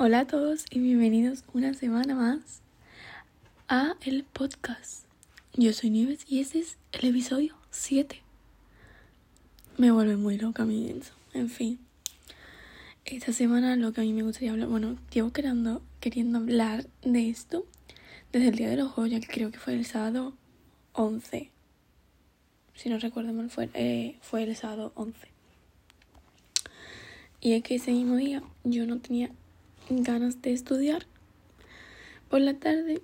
Hola a todos y bienvenidos una semana más a el podcast. Yo soy Nieves y este es el episodio 7. Me vuelve muy loca mi eso. En fin. Esta semana lo que a mí me gustaría hablar, bueno, llevo queriendo, queriendo hablar de esto desde el Día de los Joyas, que creo que fue el sábado 11. Si no recuerdo mal, fue, eh, fue el sábado 11. Y es que ese mismo día yo no tenía ganas de estudiar por la tarde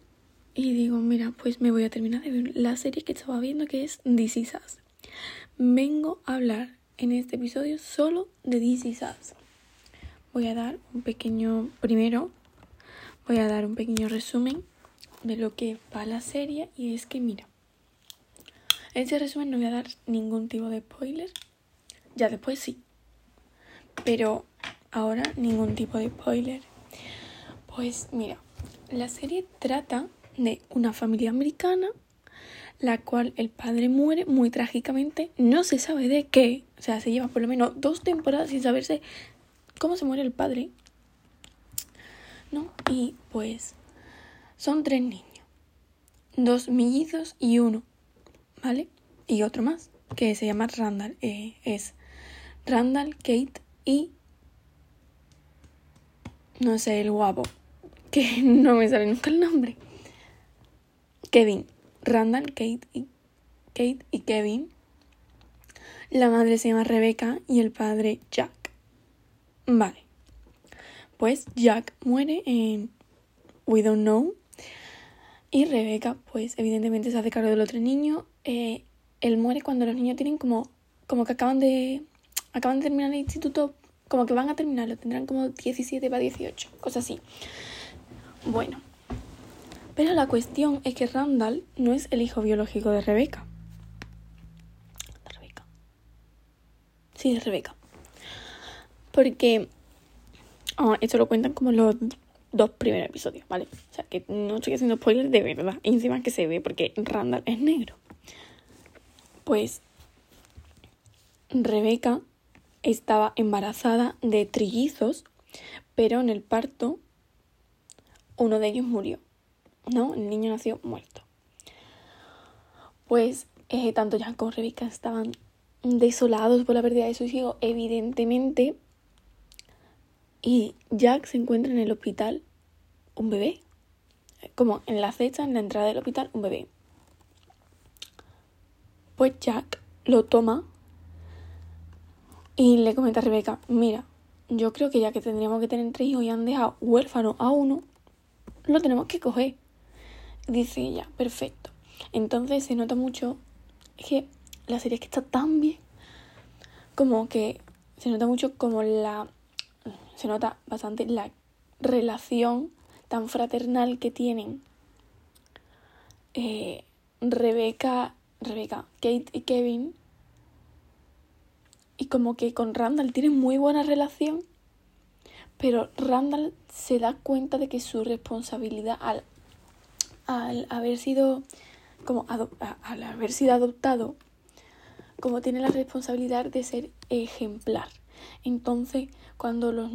y digo, mira, pues me voy a terminar de ver la serie que estaba viendo que es DC Is Vengo a hablar en este episodio solo de DC Is Voy a dar un pequeño, primero, voy a dar un pequeño resumen de lo que va la serie y es que mira, en ese resumen no voy a dar ningún tipo de spoiler, ya después sí, pero ahora ningún tipo de spoiler. Pues mira, la serie trata de una familia americana, la cual el padre muere muy trágicamente, no se sabe de qué, o sea, se lleva por lo menos dos temporadas sin saberse cómo se muere el padre. ¿No? Y pues son tres niños, dos mellizos y uno, ¿vale? Y otro más, que se llama Randall, eh, es Randall, Kate y no sé, el guapo, que no me sale nunca el nombre. Kevin, Randall, Kate y, Kate y Kevin. La madre se llama Rebecca y el padre Jack. Vale. Pues Jack muere en We Don't Know. Y Rebecca, pues evidentemente se hace cargo del otro niño. Eh, él muere cuando los niños tienen como, como que acaban de, acaban de terminar el instituto como que van a terminarlo, tendrán como 17 para 18, cosas así. Bueno, pero la cuestión es que Randall no es el hijo biológico de Rebeca. ¿De Rebeca? Sí, de Rebeca. Porque oh, esto lo cuentan como los dos primeros episodios, ¿vale? O sea, que no estoy haciendo spoilers de verdad. encima que se ve porque Randall es negro. Pues Rebeca estaba embarazada de trillizos, pero en el parto uno de ellos murió, ¿no? El niño nació muerto. Pues eh, tanto Jack como Rebecca estaban desolados por la pérdida de su hijo, evidentemente. Y Jack se encuentra en el hospital un bebé. Como en la acecha, en la entrada del hospital, un bebé. Pues Jack lo toma y le comenta a Rebeca, mira, yo creo que ya que tendríamos que tener tres hijos y han dejado huérfano a uno, lo tenemos que coger. Dice ella, perfecto. Entonces se nota mucho, que la serie es que está tan bien, como que se nota mucho como la, se nota bastante la relación tan fraternal que tienen eh, Rebeca, Rebeca, Kate y Kevin y como que con Randall tiene muy buena relación, pero Randall se da cuenta de que su responsabilidad al, al haber sido como al haber sido adoptado, como tiene la responsabilidad de ser ejemplar. Entonces, cuando los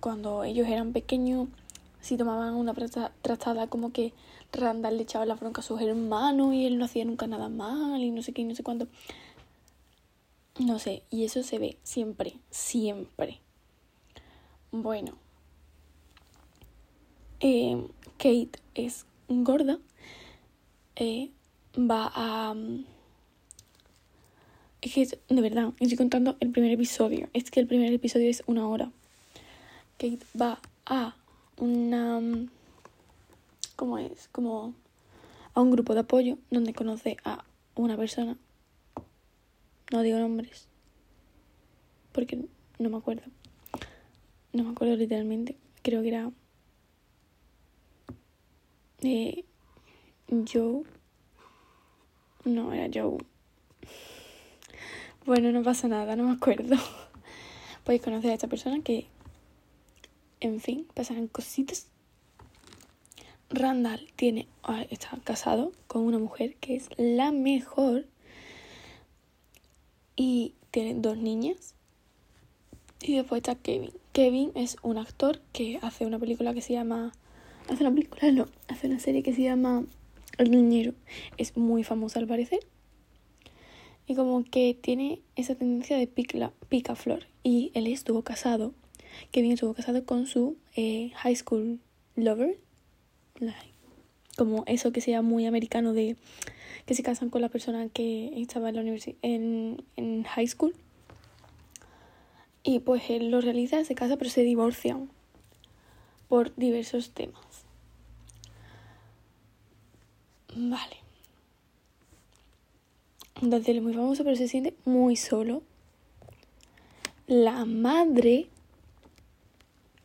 cuando ellos eran pequeños, si tomaban una tratada como que Randall le echaba la bronca a sus hermanos y él no hacía nunca nada mal y no sé qué y no sé cuánto. No sé, y eso se ve siempre, siempre. Bueno, eh, Kate es gorda, eh, va a... Mm, es que de verdad, estoy contando el primer episodio. Es que el primer episodio es una hora. Kate va a una... Mm, ¿Cómo es? Como a un grupo de apoyo donde conoce a una persona no digo nombres. Porque no me acuerdo. No me acuerdo literalmente. Creo que era. Eh, Joe. No, era Joe. Bueno, no pasa nada, no me acuerdo. Podéis conocer a esta persona que. En fin, pasarán cositas. Randall tiene. Ah, está casado con una mujer que es la mejor y tiene dos niñas. Y después está Kevin. Kevin es un actor que hace una película que se llama... Hace una película, no. Hace una serie que se llama El Niñero. Es muy famosa al parecer. Y como que tiene esa tendencia de pica, pica flor. Y él estuvo casado. Kevin estuvo casado con su eh, high school lover. Como eso que sea muy americano de que se casan con la persona que estaba en la universidad en, en high school y pues él lo realiza, se casa, pero se divorcian por diversos temas. Vale. Entonces él es muy famoso, pero se siente muy solo. La madre,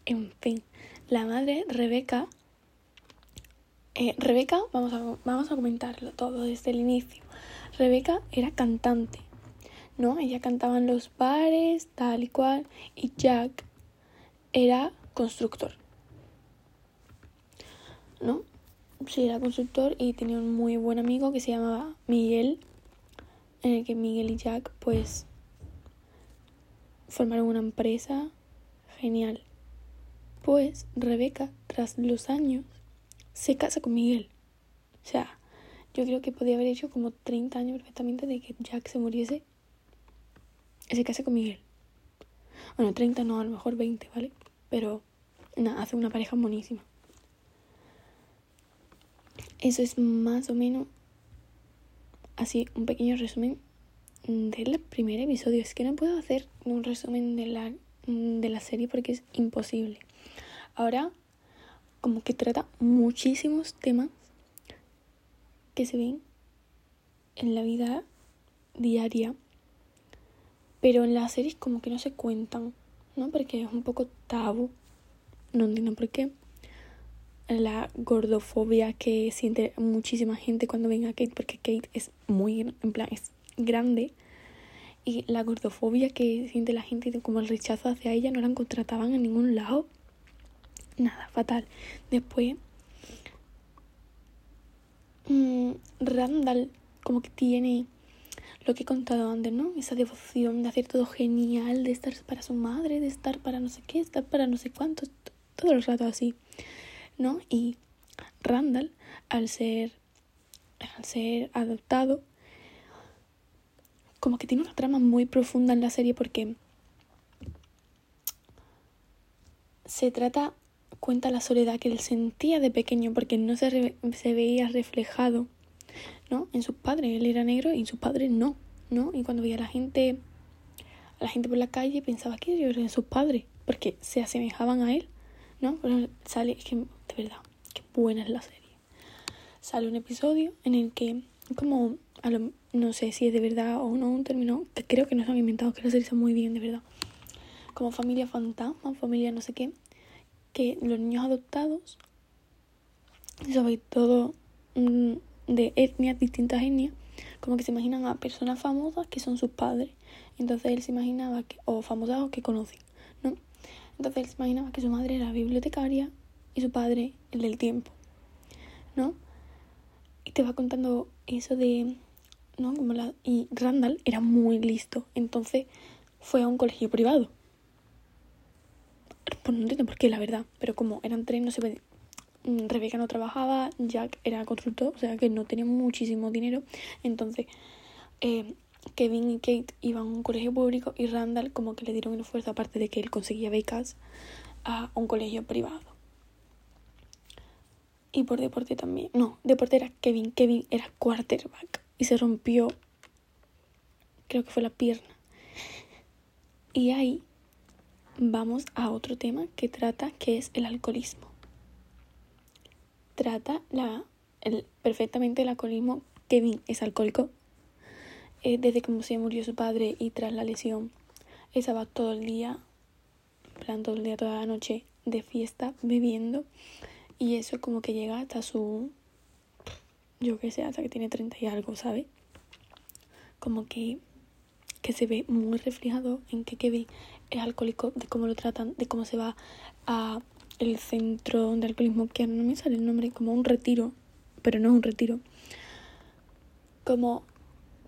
en fin, la madre, Rebeca, eh, Rebeca, vamos a, vamos a comentarlo todo desde el inicio. Rebeca era cantante ¿no? Ella cantaba en los bares, tal y cual, y Jack era constructor, ¿no? Sí, era constructor y tenía un muy buen amigo que se llamaba Miguel, en el que Miguel y Jack, pues, formaron una empresa genial. Pues Rebeca, tras los años, se casa con Miguel. O sea, yo creo que podía haber hecho como 30 años perfectamente de que Jack se muriese se casa con Miguel. Bueno, 30 no, a lo mejor 20, ¿vale? Pero nada, hace una pareja buenísima. Eso es más o menos así un pequeño resumen del primer episodio. Es que no puedo hacer un resumen de la, de la serie porque es imposible. Ahora, como que trata muchísimos temas que se ven en la vida diaria pero en las series como que no se cuentan, ¿no? Porque es un poco tabú. No entiendo por qué. La gordofobia que siente muchísima gente cuando ven a Kate, porque Kate es muy, en plan, es grande. Y la gordofobia que siente la gente, como el rechazo hacia ella, no la contrataban en ningún lado. Nada, fatal. Después, mmm, Randall como que tiene lo que he contado antes, ¿no? Esa devoción de hacer todo genial, de estar para su madre, de estar para no sé qué, estar para no sé cuánto, todo el rato así, ¿no? Y Randall, al ser, al ser adoptado, como que tiene una trama muy profunda en la serie porque se trata, cuenta la soledad que él sentía de pequeño porque no se, se veía reflejado ¿no? En sus padres. Él era negro y sus padres no, ¿no? Y cuando veía a la gente, a la gente por la calle pensaba que ellos eran sus padres, porque se asemejaban a él, ¿no? Pero sale, es que, de verdad, qué buena es la serie. Sale un episodio en el que, como, a no sé si es de verdad o no, un término que creo que no se han inventado, que la serie está muy bien, de verdad. Como familia fantasma, familia no sé qué, que los niños adoptados, sobre todo de etnias, distintas etnias, como que se imaginan a personas famosas que son sus padres. Entonces él se imaginaba que, o famosas o que conocen, ¿no? Entonces él se imaginaba que su madre era bibliotecaria y su padre el del tiempo, ¿no? Y te va contando eso de, ¿no? Como la, y Randall era muy listo, entonces fue a un colegio privado. Pues no entiendo por qué, la verdad, pero como eran tres, no se Rebeca no trabajaba, Jack era constructor, o sea que no tenía muchísimo dinero. Entonces, eh, Kevin y Kate iban a un colegio público y Randall como que le dieron una fuerza, aparte de que él conseguía becas, a un colegio privado. Y por deporte también. No, deporte era Kevin. Kevin era quarterback y se rompió, creo que fue la pierna. Y ahí vamos a otro tema que trata, que es el alcoholismo trata la, el, perfectamente el alcoholismo. Kevin es alcohólico. Eh, desde que se murió su padre y tras la lesión, estaba todo el día, plan todo el día, toda la noche de fiesta, bebiendo. Y eso como que llega hasta su, yo que sé, hasta que tiene 30 y algo, ¿sabes? Como que, que se ve muy reflejado en que Kevin es alcohólico, de cómo lo tratan, de cómo se va a el centro de alcoholismo, que no me sale el nombre, como un retiro, pero no es un retiro. Como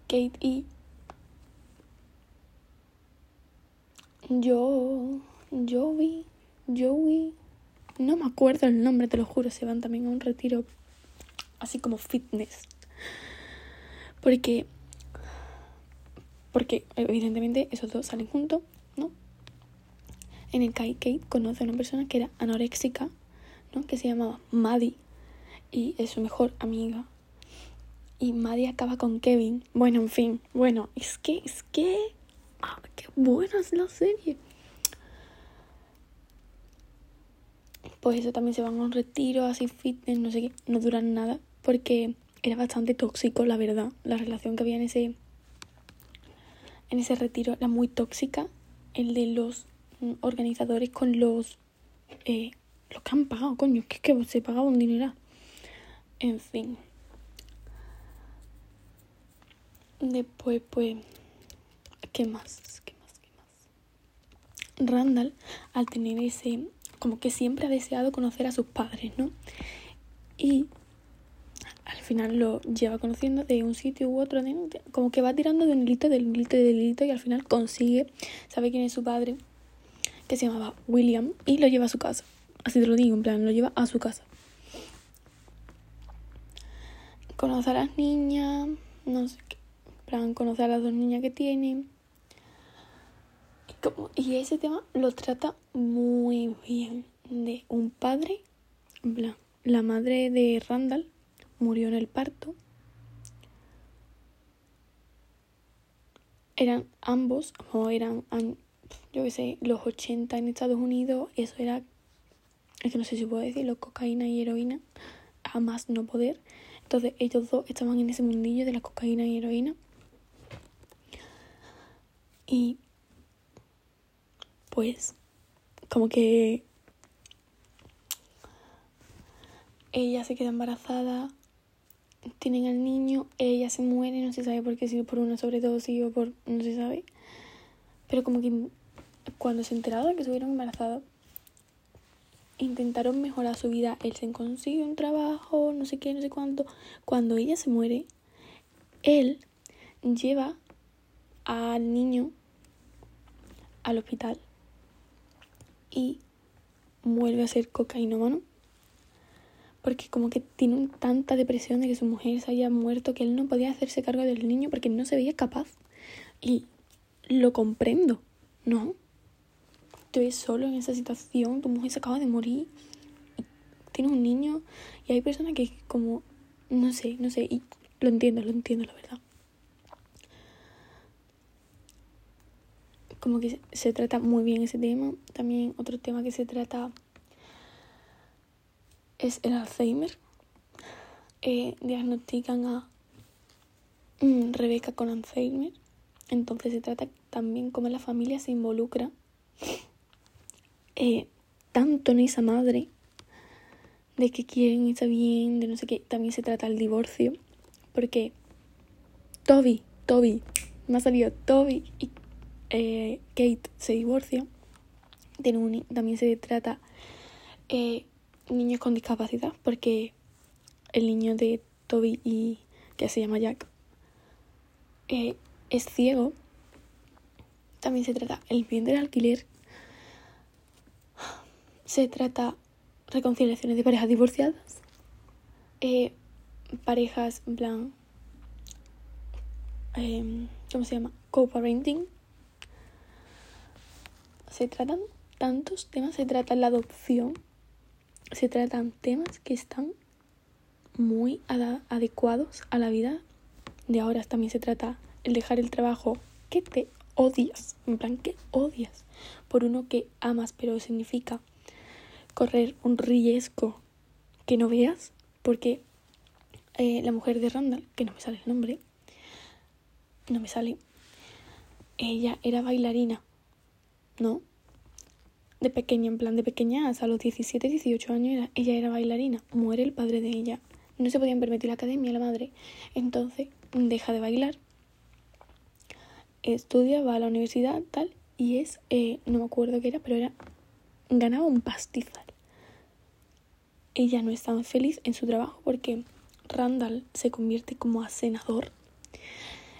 Kate y yo, Joey, Joey, no me acuerdo el nombre, te lo juro, se van también a un retiro así como fitness. Porque, porque evidentemente esos dos salen juntos, ¿no? En el Kai Kate conoce a una persona que era anoréxica, ¿no? Que se llamaba Maddie y es su mejor amiga. Y Maddie acaba con Kevin. Bueno, en fin, bueno, es que, es que ¡Ah, qué buena es la serie! Pues eso también se van a un retiro, así fitness, no sé qué, no duran nada, porque era bastante tóxico, la verdad. La relación que había en ese, en ese retiro era muy tóxica. El de los organizadores con los, eh, los que han pagado, coño, que, que se pagaba un dinero. En fin. Después, pues ¿Qué más? ¿Qué más? ¿Qué más? Randall, al tener ese, como que siempre ha deseado conocer a sus padres, ¿no? Y al final lo lleva conociendo de un sitio u otro, como que va tirando de un hilito, del hilito, del hilito y al final consigue, sabe quién es su padre, que se llamaba William, y lo lleva a su casa. Así te lo digo, en plan, lo lleva a su casa. Conoce a las niñas, no sé qué, en plan, conoce a las dos niñas que tiene y ese tema lo trata muy bien. De un padre, la madre de Randall murió en el parto. Eran ambos, o eran, yo qué sé, los 80 en Estados Unidos. Eso era, es que no sé si puedo decirlo, cocaína y heroína. Jamás no poder. Entonces ellos dos estaban en ese mundillo de la cocaína y heroína. Y pues como que ella se queda embarazada, tienen al niño, ella se muere, no se sabe por qué, si por una sobredosis o por no se sabe. Pero como que cuando se enteraron de que estuvieron embarazadas, intentaron mejorar su vida. Él se consigue un trabajo, no sé qué, no sé cuánto. Cuando ella se muere, él lleva al niño al hospital y vuelve a ser cocainómano. Porque como que tiene tanta depresión de que su mujer se haya muerto que él no podía hacerse cargo del niño porque no se veía capaz. Y lo comprendo, ¿no? Tú ves solo en esa situación, tu mujer se acaba de morir, tienes un niño y hay personas que como, no sé, no sé, y lo entiendo, lo entiendo, la verdad. como que se trata muy bien ese tema. También otro tema que se trata es el Alzheimer. Eh, diagnostican a mm, Rebeca con Alzheimer. Entonces se trata también cómo la familia se involucra eh, tanto en esa madre de que quieren irse bien, de no sé qué. También se trata el divorcio. Porque Toby, Toby, me ha salido Toby y eh, Kate se divorcia. Tiene un, también se trata eh, niños con discapacidad, porque el niño de Toby y que se llama Jack eh, es ciego. También se trata el bien del alquiler. Se trata reconciliaciones de parejas divorciadas. parejas, en plan, em, ¿cómo se llama? Co-parenting se tratan tantos temas, se trata la adopción, se tratan temas que están muy adecuados a la vida de ahora. También se trata el dejar el trabajo que te odias, en plan que odias, por uno que amas, pero significa correr un riesgo que no veas, porque eh, la mujer de Randall, que no me sale el nombre, no me sale, ella era bailarina ¿no? De pequeña, en plan de pequeña, hasta los 17, 18 años ella era bailarina. Muere el padre de ella. No se podían permitir la academia, la madre. Entonces deja de bailar. Estudia, va a la universidad, tal. Y es, eh, no me acuerdo qué era, pero era, ganaba un pastizal. Ella no estaba feliz en su trabajo porque Randall se convierte como a senador.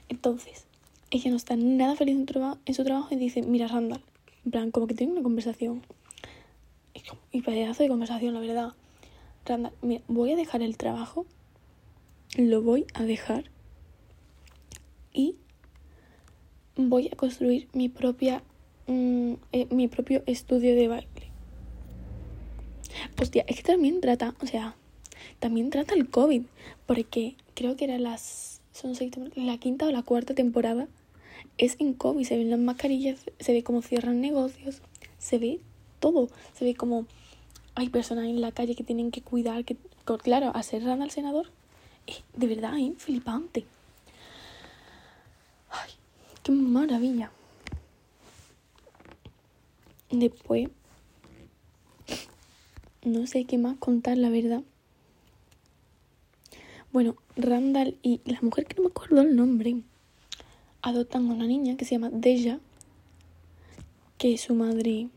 Entonces, ella no está nada feliz en, su trabajo y dice, mira Randall, En plan, como que tienen una conversación. Y pedazo de conversación, la verdad. Randall, mira, voy a dejar el trabajo. Lo voy a dejar. Y voy a construir mi propia mm, eh, mi propio estudio de baile. Hostia, es que también trata, o sea, también trata el COVID, porque creo que era las son la quinta o la cuarta temporada es en COVID, se ven las mascarillas, se ve cómo cierran negocios, se ve todo, se ve como hay personas en la calle que tienen que cuidar, que claro, rana al senador, de verdad es flipante. Qué maravilla. Después, no sé qué más contar, la verdad. Bueno, Randall y la mujer que no me acuerdo el nombre adoptan a una niña que se llama Deja, que es su madre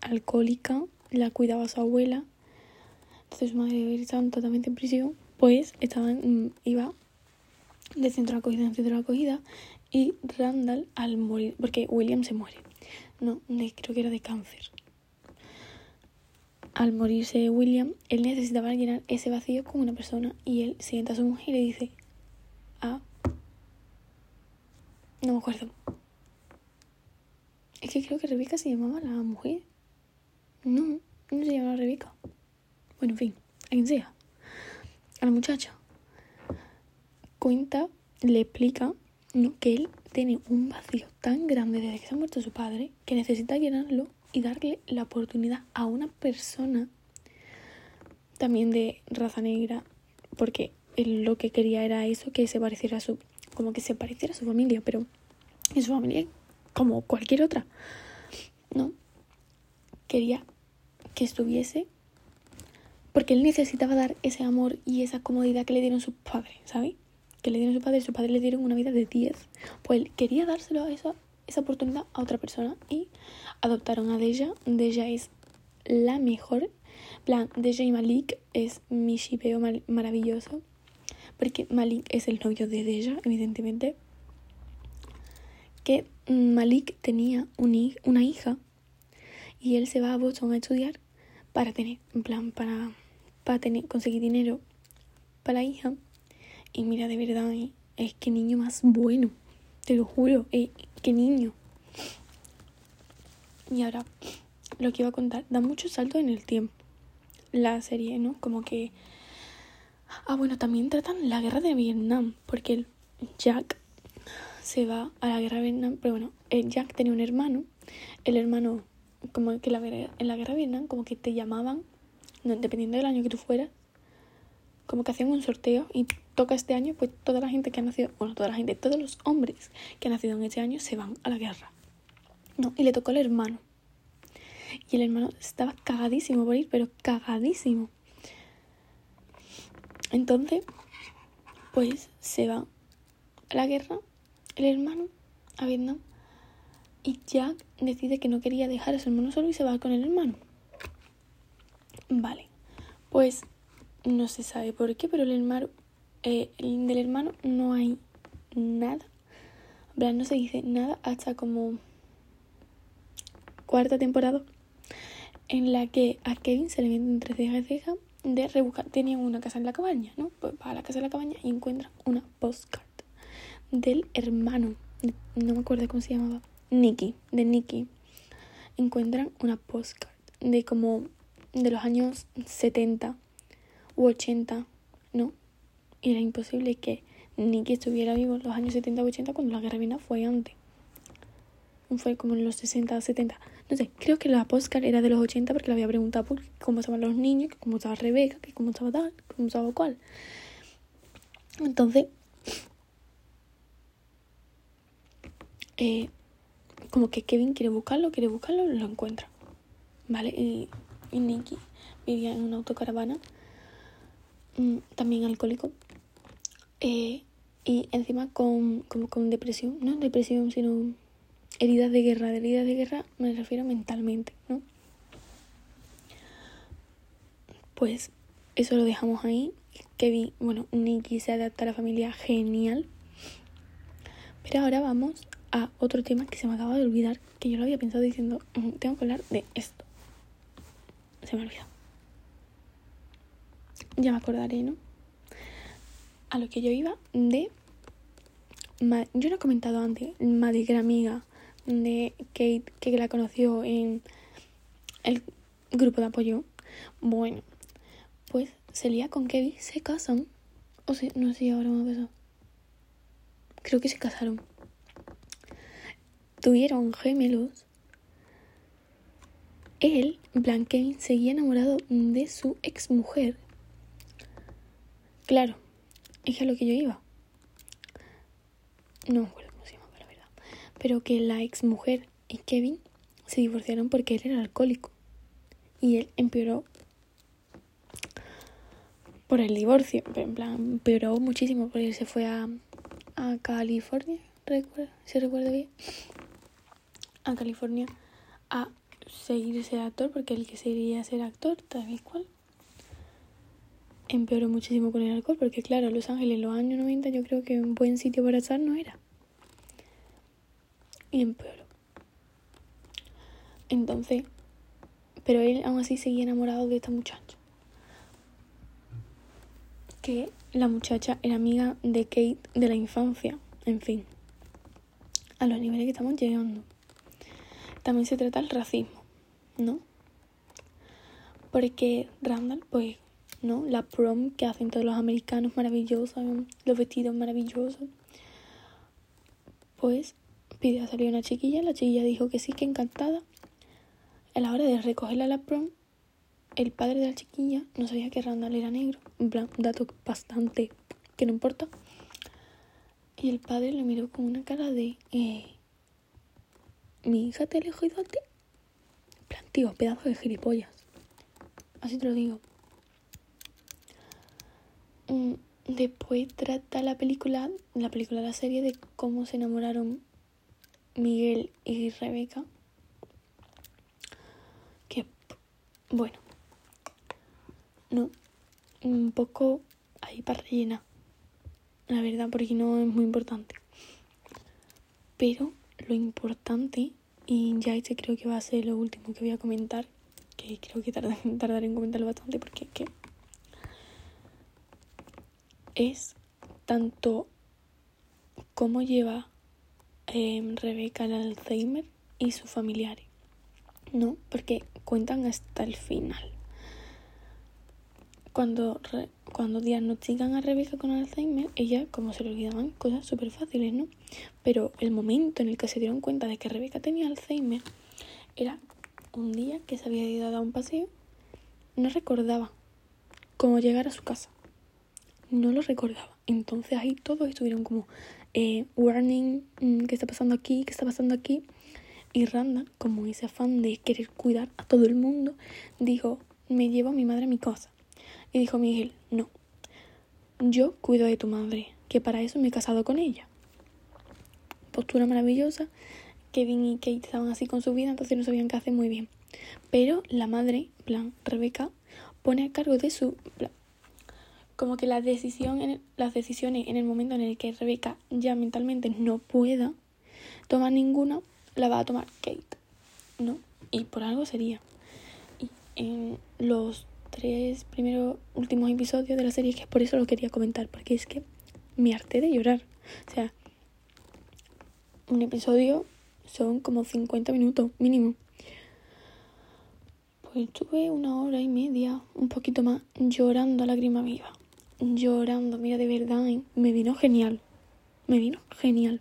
alcohólica, la cuidaba su abuela. Entonces su madre estaba totalmente en prisión, pues estaban, iba de centro de acogida en centro de acogida y Randall al morir, porque William se muere, no, creo que era de cáncer al morirse William, él necesitaba llenar ese vacío con una persona y él sienta a su mujer y le dice, ah, no me acuerdo. Es que creo que Rebeca se llamaba la mujer. No, no se llamaba Rebeca. Bueno, en fin, a quien sea. A la muchacha. Cuenta, le explica ¿no? que él tiene un vacío tan grande desde que se ha muerto su padre que necesita llenarlo y darle la oportunidad a una persona también de raza negra, porque él lo que quería era eso, que se pareciera a su, como que se pareciera a su familia, pero en su familia como cualquier otra, ¿no? Quería que estuviese, porque él necesitaba dar ese amor y esa comodidad que le dieron sus padres, ¿sabes? Que le dieron sus padres, sus padres le dieron una vida de 10. Pues él quería dárselo a esa, esa oportunidad a otra persona y adoptaron a Deja. Deja es la mejor. plan, Deja y Malik es mi shipeo maravilloso. Porque Malik es el novio de Deja, evidentemente. Que Malik tenía una hija y él se va a Boston a estudiar para tener, en plan, para, para tener, conseguir dinero para la hija. Y mira, de verdad, eh, es que niño más bueno, te lo juro, eh, que niño. Y ahora, lo que iba a contar, da mucho salto en el tiempo. La serie, ¿no? Como que... Ah, bueno, también tratan la guerra de Vietnam, porque el Jack se va a la guerra de Vietnam, pero bueno, el Jack tenía un hermano, el hermano, como que la, en la guerra de Vietnam, como que te llamaban, dependiendo del año que tú fueras, como que hacían un sorteo y toca este año, pues toda la gente que ha nacido, bueno, toda la gente, todos los hombres que han nacido en este año se van a la guerra. No, y le tocó al hermano. Y el hermano estaba cagadísimo por ir, pero cagadísimo. Entonces, pues se va a la guerra el hermano a Vietnam. Y Jack decide que no quería dejar a su hermano solo y se va con el hermano. Vale, pues no se sabe por qué, pero el hermano, eh, del hermano no hay nada. no se dice nada hasta como cuarta temporada en la que a Kevin se le viene entre ceja y ceja de rebuscar. Tenían una casa en la cabaña, ¿no? Pues va a la casa de la cabaña y encuentran una postcard del hermano, no me acuerdo cómo se llamaba, Nicky, de Nicky. Encuentran una postcard de como de los años 70 u 80, ¿no? Y era imposible que Nicky estuviera vivo en los años 70 u 80 cuando la guerra vino fue antes. Fue como en los 60 70 no sé, creo que la postcard era de los 80 porque le había preguntado por cómo estaban los niños, cómo estaba Rebeca, que cómo estaba tal, cómo estaba cual. Entonces, eh, como que Kevin quiere buscarlo, quiere buscarlo, lo encuentra. ¿Vale? Y, y Nicky vivía en una autocaravana, mm, también alcohólico. Eh, y encima con, como con depresión, no depresión, sino heridas de guerra. De heridas de guerra me refiero mentalmente, ¿no? Pues eso lo dejamos ahí. Kevin, bueno, Nicky se adapta a la familia genial. Pero ahora vamos a otro tema que se me acaba de olvidar, que yo lo había pensado diciendo, "Mm, tengo que hablar de esto. Se me olvidó. Ya me acordaré, ¿no? A lo que yo iba de... Yo no he comentado antes, Maddie, que era amiga de Kate, que la conoció en el grupo de apoyo. Bueno, pues se lía con Kevin, se casan. O sea, no sé ahora me pasado. Creo que se casaron. Tuvieron gemelos. Él, plan, Kevin, seguía enamorado de su ex mujer. Claro, es a lo que yo iba. No me acuerdo cómo se llamaba, la verdad. Pero que la ex mujer y Kevin se divorciaron porque él era alcohólico. Y él empeoró por el divorcio. Pero en plan, empeoró muchísimo porque él se fue a, a California, recuerda, si recuerdo bien. A California a seguir ser actor porque él que quería ser actor, tal vez cual. Empeoró muchísimo con el alcohol porque claro, Los Ángeles en los años 90 yo creo que un buen sitio para estar no era. Y empeoró. Entonces, pero él aún así seguía enamorado de esta muchacha. Que la muchacha era amiga de Kate de la infancia. En fin, a los niveles que estamos llegando. También se trata el racismo, ¿no? Porque Randall, pues, ¿no? La prom que hacen todos los americanos maravillosos, los vestidos maravillosos. Pues pidió a salir una chiquilla, la chiquilla dijo que sí, que encantada. A la hora de recogerla a la prom, el padre de la chiquilla no sabía que Randall era negro. En un dato bastante que no importa. Y el padre le miró con una cara de... Eh, ¿Mi hija te ha elegido a ti? En plan, tío, pedazo de gilipollas. Así te lo digo. Mm, Después trata la película, la película, la serie de cómo se enamoraron Miguel y Rebeca. Que, bueno, no, un poco ahí para rellenar, la verdad, porque no es muy importante. Pero lo importante, y ya este creo que va a ser lo último que voy a comentar, que creo que tardaré, en comentarlo bastante porque que es tanto cómo lleva eh, Rebeca el Alzheimer y sus familiares, ¿no? Porque cuentan hasta el final. Cuando, re- cuando diagnostican a Rebeca con Alzheimer, ella, como se le olvidaban cosas súper fáciles, ¿no? Pero el momento en el que se dieron cuenta de que Rebeca tenía Alzheimer era un día que se había ido a dar un paseo, no recordaba cómo llegar a su casa no lo recordaba. Entonces ahí todos estuvieron como, eh, warning, mm, ¿qué está pasando aquí? ¿Qué está pasando aquí? Y Randall, como ese afán de querer cuidar a todo el mundo, dijo, me llevo a mi madre a mi casa. Y dijo Miguel, no, yo cuido de tu madre, que para eso me he casado con ella. Postura maravillosa. Kevin y Kate estaban así con su vida, entonces no sabían qué hacer muy bien. Pero la madre, plan, Rebeca, pone a cargo de su... plan, como que las decisiones en el momento en el que Rebeca ya mentalmente no pueda tomar ninguna, la va a tomar Kate, ¿no? Y por algo sería. Y en los tres primeros últimos episodios de la serie, que por eso lo quería comentar, porque es que me harté de llorar. O sea, un episodio son como 50 minutos mínimo. Pues estuve una hora y media, un poquito más, llorando a lágrima viva. Llorando, mira, de verdad, ¿eh? me vino genial. Me vino genial.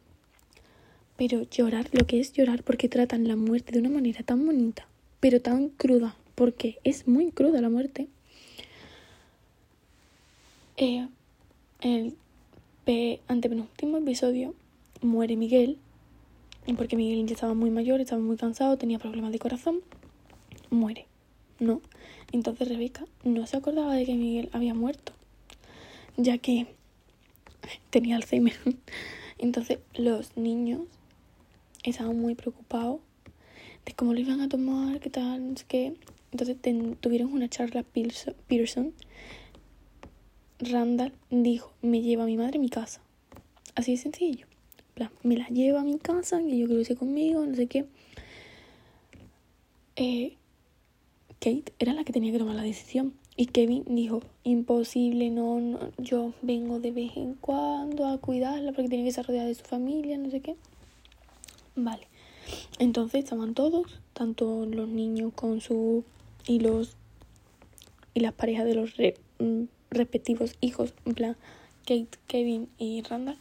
Pero llorar, lo que es llorar, porque tratan la muerte de una manera tan bonita, pero tan cruda, porque es muy cruda la muerte. Eh, el pe- antepenúltimo episodio muere Miguel, porque Miguel ya estaba muy mayor, estaba muy cansado, tenía problemas de corazón. Muere, ¿no? Entonces Rebeca no se acordaba de que Miguel había muerto, ya que tenía Alzheimer. Entonces los niños estaban muy preocupados de cómo lo iban a tomar, qué tal, no sé qué. Entonces tuvieron una charla Pearson. Randall dijo, me lleva a mi madre a mi casa. Así de sencillo. plan, me la llevo a mi casa, que yo irse conmigo, no sé qué. Eh, Kate era la que tenía que tomar la decisión. Y Kevin dijo, imposible, no, no, yo vengo de vez en cuando a cuidarla porque tiene que estar rodeada de su familia, no sé qué. Vale. Entonces estaban todos, tanto los niños con su y los y las parejas de los mm, respectivos hijos, en plan Kate, Kevin y Randall.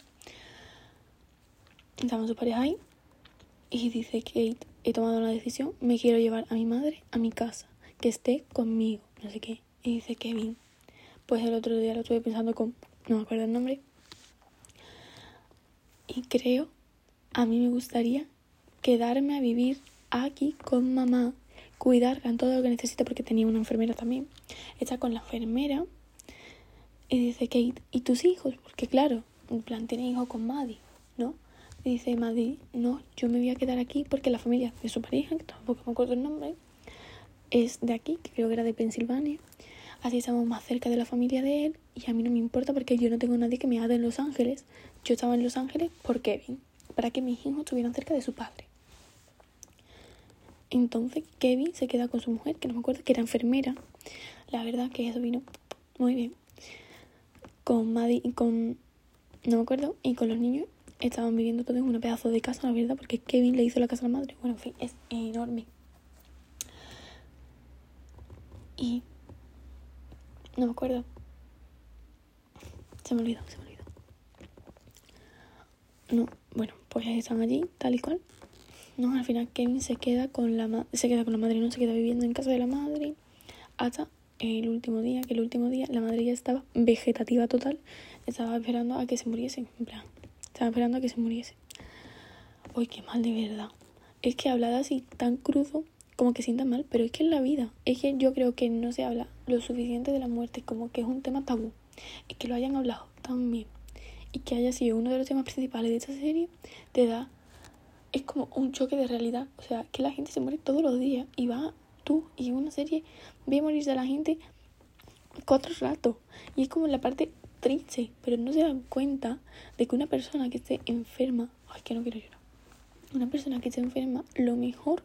Estaban sus parejas ahí y dice Kate, he tomado una decisión, me quiero llevar a mi madre a mi casa, que esté conmigo, no sé qué. Y dice Kevin, pues el otro día lo estuve pensando con, no me acuerdo el nombre. Y creo, a mí me gustaría quedarme a vivir aquí con mamá, cuidarla en todo lo que necesita porque tenía una enfermera también. Está con la enfermera y dice Kate, ¿y tus hijos? Porque claro, en plan tiene hijos con Maddie, ¿no? Dice Maddie, no, yo me voy a quedar aquí porque la familia de su pareja, que tampoco me acuerdo el nombre, es de aquí, que creo que era de Pensilvania. Así estamos más cerca de la familia de él y a mí no me importa porque yo no tengo nadie que me haga en Los Ángeles. Yo estaba en Los Ángeles por Kevin, para que mis hijos estuvieran cerca de su padre. Entonces Kevin se queda con su mujer, que no me acuerdo, que era enfermera. La verdad que eso vino muy bien. Con Maddie y con... no me acuerdo, y con los niños estaban viviendo todos en una pedazo de casa, la verdad, porque Kevin le hizo la casa a la madre. Bueno, en fin, es enorme. Y no me acuerdo. Se me olvidó, se me olvidó. No, bueno, pues están allí, tal y cual. No, al final Kevin se queda con la se queda con la madre, no se queda viviendo en casa de la madre hasta el último día, que el último día la madre ya estaba vegetativa total, estaba esperando a que se muriese, en plan, estaba esperando a que se muriese. Uy, qué mal de verdad. Es que hablada así tan crudo como que sienta mal, pero es que en la vida, es que yo creo que no se habla lo suficiente de la muerte, como que es un tema tabú, y que lo hayan hablado tan bien, y que haya sido uno de los temas principales de esta serie, te da, es como un choque de realidad, o sea, que la gente se muere todos los días, y va tú, y una serie, ve morirse a la gente cuatro ratos, y es como la parte triste, pero no se dan cuenta de que una persona que esté enferma, ay, que no quiero llorar, una persona que esté enferma, lo mejor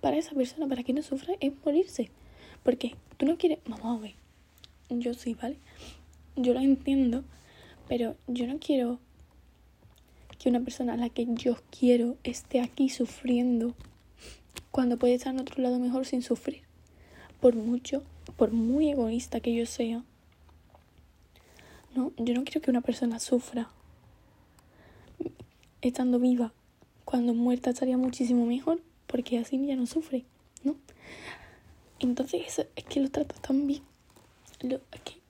para esa persona, para que no sufra, es morirse. Porque tú no quieres, a ver, yo sí, ¿vale? Yo lo entiendo, pero yo no quiero que una persona a la que yo quiero esté aquí sufriendo cuando puede estar en otro lado mejor sin sufrir. Por mucho, por muy egoísta que yo sea. No, yo no quiero que una persona sufra estando viva. Cuando muerta estaría muchísimo mejor porque así ya no sufre, ¿no? Entonces es que lo trato tan bien. Lo, que,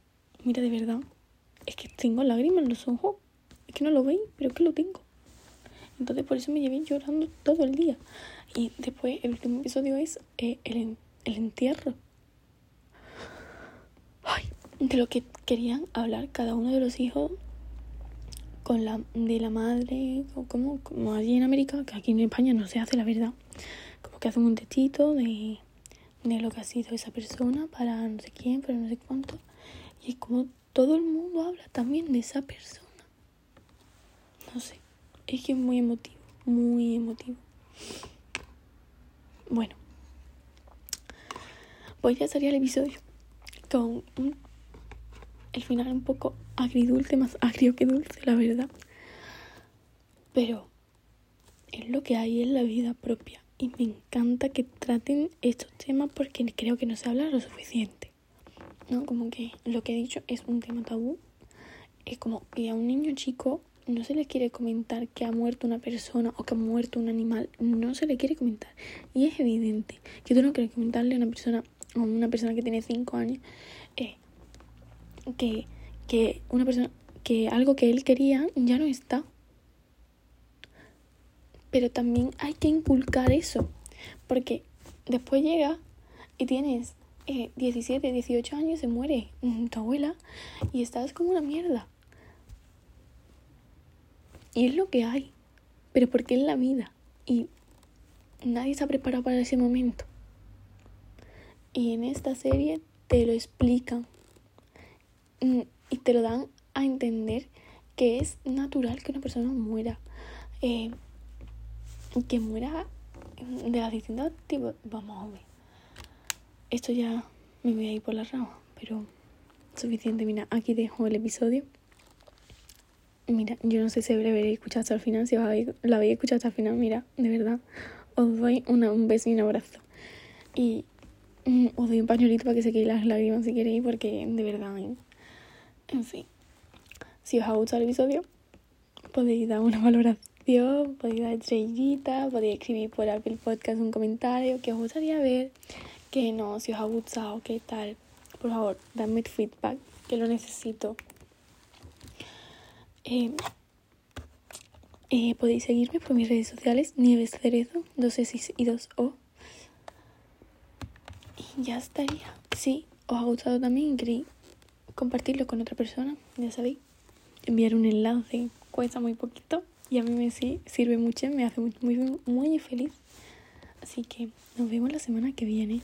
mira, de verdad, es que tengo lágrimas en los ojos. Es que no lo veis, pero es que lo tengo. Entonces por eso me llevé llorando todo el día. Y después el último episodio es eh, el, el entierro. Ay, de lo que querían hablar cada uno de los hijos con la de la madre, como, como allí en América, que aquí en España no se hace la verdad, como que hacen un textito de, de lo que ha sido esa persona para no sé quién, para no sé cuánto, y es como todo el mundo habla también de esa persona. No sé, es que es muy emotivo, muy emotivo. Bueno, pues ya sería el episodio con el final un poco agridulce, más agrio que dulce, la verdad. Pero es lo que hay en la vida propia. Y me encanta que traten estos temas porque creo que no se habla lo suficiente. ¿No? Como que lo que he dicho es un tema tabú. Es como que a un niño chico no se le quiere comentar que ha muerto una persona o que ha muerto un animal. No se le quiere comentar. Y es evidente que tú no quieres comentarle a una persona, a una persona que tiene 5 años, eh, que, que una persona, que algo que él quería ya no está. Pero también hay que inculcar eso, porque después llega y tienes eh, 17, 18 años, se muere tu abuela y estás como una mierda. Y es lo que hay, pero porque es la vida y nadie está preparado para ese momento. Y en esta serie te lo explican Mm, y te lo dan a entender que es natural que una persona muera. eh, que muera de las distintas tipos. Vamos ver. Esto ya me voy a ir por la rama, pero suficiente. Mira, aquí dejo el episodio. Mira, yo no sé si lo habréis escuchado hasta el final. Si habéis, lo habéis escuchado hasta el final, mira, de verdad, os doy un beso y un abrazo. Y mm, os doy un pañuelito para que se queden las lágrimas si queréis, porque de verdad, ¿eh? en fin. Si os ha gustado el episodio, podéis dar una valoración, podéis dar estrellita, podéis escribir por Apple Podcast un comentario que os gustaría ver, que no, si os ha gustado, qué tal. Por favor, dadme feedback, que lo necesito. Eh, eh, podéis seguirme por mis redes sociales, Nieves Cerezo, 2 y 2O. Y ya estaría. Si os ha gustado también queréis compartirlo con otra persona, ya sabéis, enviar un enlace cuesta muy poquito y a mí me sirve mucho, me hace muy, muy, muy feliz. Así que nos vemos la semana que viene.